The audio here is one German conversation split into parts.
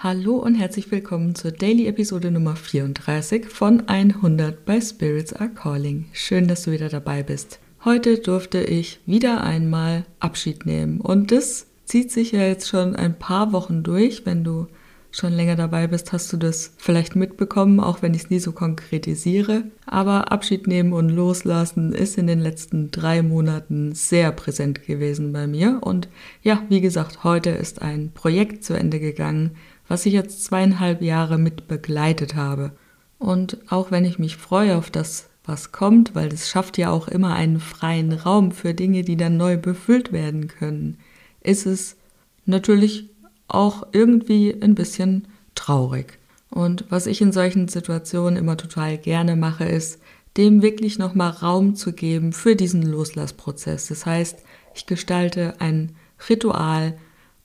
Hallo und herzlich willkommen zur Daily Episode Nummer 34 von 100 bei Spirits Are Calling. Schön, dass du wieder dabei bist. Heute durfte ich wieder einmal Abschied nehmen und das zieht sich ja jetzt schon ein paar Wochen durch. Wenn du schon länger dabei bist, hast du das vielleicht mitbekommen, auch wenn ich es nie so konkretisiere. Aber Abschied nehmen und loslassen ist in den letzten drei Monaten sehr präsent gewesen bei mir. Und ja, wie gesagt, heute ist ein Projekt zu Ende gegangen, was ich jetzt zweieinhalb Jahre mit begleitet habe. Und auch wenn ich mich freue auf das, was kommt, weil das schafft ja auch immer einen freien Raum für Dinge, die dann neu befüllt werden können, ist es natürlich auch irgendwie ein bisschen traurig. Und was ich in solchen Situationen immer total gerne mache, ist, dem wirklich nochmal Raum zu geben für diesen Loslassprozess. Das heißt, ich gestalte ein Ritual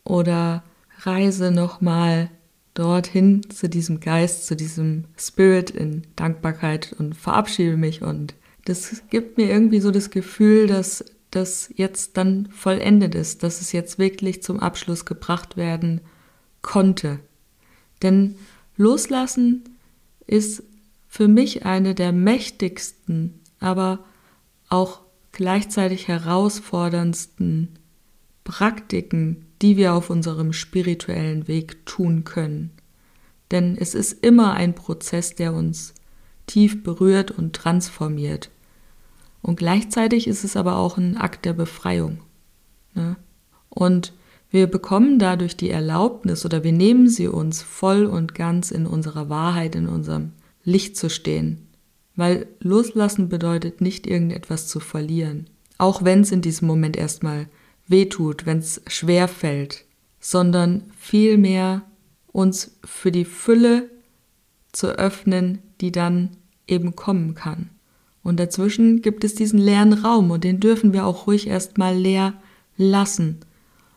oder reise nochmal dorthin zu diesem Geist, zu diesem Spirit in Dankbarkeit und verabschiede mich. Und das gibt mir irgendwie so das Gefühl, dass das jetzt dann vollendet ist, dass es jetzt wirklich zum Abschluss gebracht werden konnte. Denn loslassen ist für mich eine der mächtigsten, aber auch gleichzeitig herausforderndsten Praktiken, die wir auf unserem spirituellen Weg tun können. Denn es ist immer ein Prozess, der uns tief berührt und transformiert. Und gleichzeitig ist es aber auch ein Akt der Befreiung. Ne? Und wir bekommen dadurch die Erlaubnis oder wir nehmen sie uns voll und ganz in unserer Wahrheit, in unserem Licht zu stehen. Weil loslassen bedeutet nicht irgendetwas zu verlieren. Auch wenn es in diesem Moment erstmal wehtut, wenn es schwer fällt, sondern vielmehr uns für die Fülle zu öffnen, die dann eben kommen kann. Und dazwischen gibt es diesen leeren Raum und den dürfen wir auch ruhig erstmal leer lassen,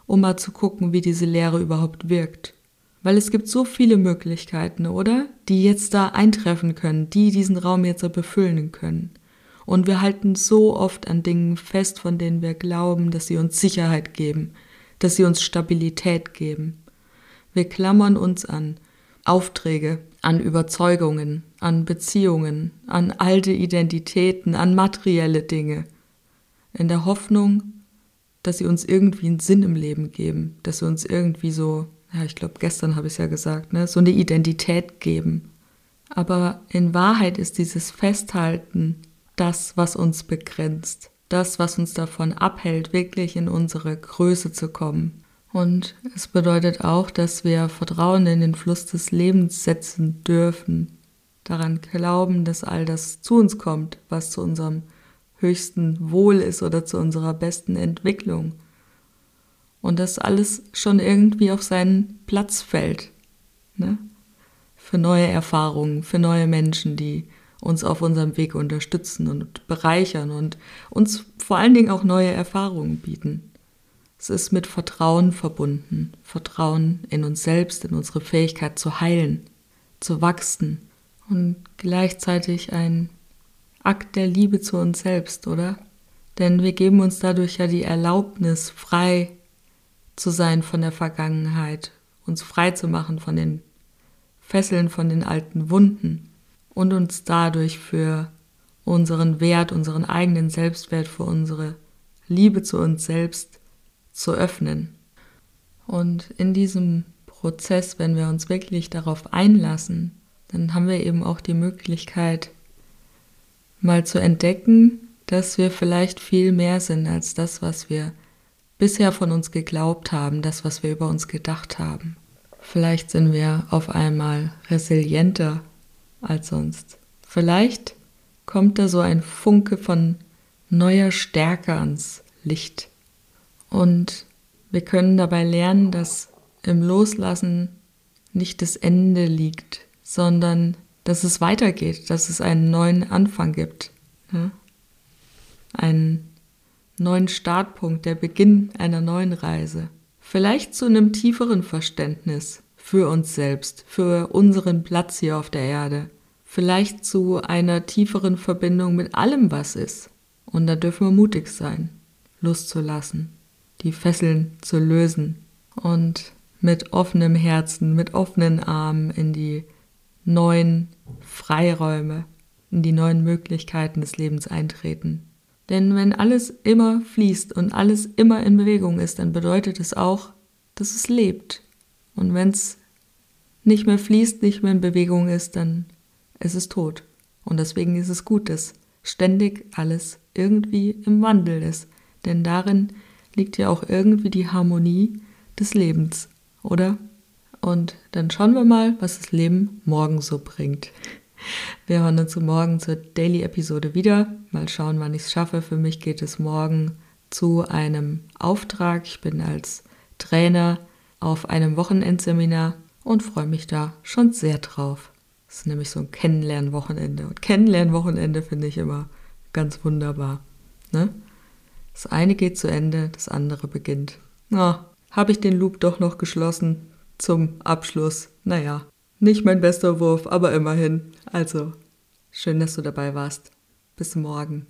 um mal zu gucken, wie diese Leere überhaupt wirkt. Weil es gibt so viele Möglichkeiten, oder? Die jetzt da eintreffen können, die diesen Raum jetzt befüllen können. Und wir halten so oft an Dingen fest, von denen wir glauben, dass sie uns Sicherheit geben, dass sie uns Stabilität geben. Wir klammern uns an Aufträge, an Überzeugungen, an Beziehungen, an alte Identitäten, an materielle Dinge, in der Hoffnung, dass sie uns irgendwie einen Sinn im Leben geben, dass sie uns irgendwie so, ja, ich glaube, gestern habe ich es ja gesagt, ne, so eine Identität geben. Aber in Wahrheit ist dieses Festhalten das, was uns begrenzt, das, was uns davon abhält, wirklich in unsere Größe zu kommen, und es bedeutet auch, dass wir Vertrauen in den Fluss des Lebens setzen dürfen, daran glauben, dass all das zu uns kommt, was zu unserem höchsten Wohl ist oder zu unserer besten Entwicklung. Und dass alles schon irgendwie auf seinen Platz fällt. Ne? Für neue Erfahrungen, für neue Menschen, die uns auf unserem Weg unterstützen und bereichern und uns vor allen Dingen auch neue Erfahrungen bieten. Es ist mit Vertrauen verbunden. Vertrauen in uns selbst, in unsere Fähigkeit zu heilen, zu wachsen und gleichzeitig ein Akt der Liebe zu uns selbst, oder? Denn wir geben uns dadurch ja die Erlaubnis, frei zu sein von der Vergangenheit, uns frei zu machen von den Fesseln, von den alten Wunden und uns dadurch für unseren Wert, unseren eigenen Selbstwert, für unsere Liebe zu uns selbst zu öffnen. Und in diesem Prozess, wenn wir uns wirklich darauf einlassen, dann haben wir eben auch die Möglichkeit, mal zu entdecken, dass wir vielleicht viel mehr sind als das, was wir bisher von uns geglaubt haben, das, was wir über uns gedacht haben. Vielleicht sind wir auf einmal resilienter als sonst. Vielleicht kommt da so ein Funke von neuer Stärke ans Licht. Und wir können dabei lernen, dass im Loslassen nicht das Ende liegt, sondern dass es weitergeht, dass es einen neuen Anfang gibt. Ja? Einen neuen Startpunkt, der Beginn einer neuen Reise. Vielleicht zu einem tieferen Verständnis für uns selbst, für unseren Platz hier auf der Erde. Vielleicht zu einer tieferen Verbindung mit allem, was ist. Und da dürfen wir mutig sein, loszulassen die Fesseln zu lösen. Und mit offenem Herzen, mit offenen Armen in die neuen Freiräume, in die neuen Möglichkeiten des Lebens eintreten. Denn wenn alles immer fließt und alles immer in Bewegung ist, dann bedeutet es auch, dass es lebt. Und wenn es nicht mehr fließt, nicht mehr in Bewegung ist, dann ist es tot. Und deswegen ist es gut, dass ständig alles irgendwie im Wandel ist. Denn darin liegt ja auch irgendwie die Harmonie des Lebens, oder? Und dann schauen wir mal, was das Leben morgen so bringt. Wir hören uns morgen zur Daily-Episode wieder. Mal schauen, wann ich es schaffe. Für mich geht es morgen zu einem Auftrag. Ich bin als Trainer auf einem Wochenendseminar und freue mich da schon sehr drauf. Das ist nämlich so ein Kennenlernwochenende. Und Kennenlernwochenende finde ich immer ganz wunderbar. Ne? Das eine geht zu Ende, das andere beginnt. Na, habe ich den Loop doch noch geschlossen zum Abschluss. Naja, nicht mein bester Wurf, aber immerhin. Also, schön, dass du dabei warst. Bis morgen.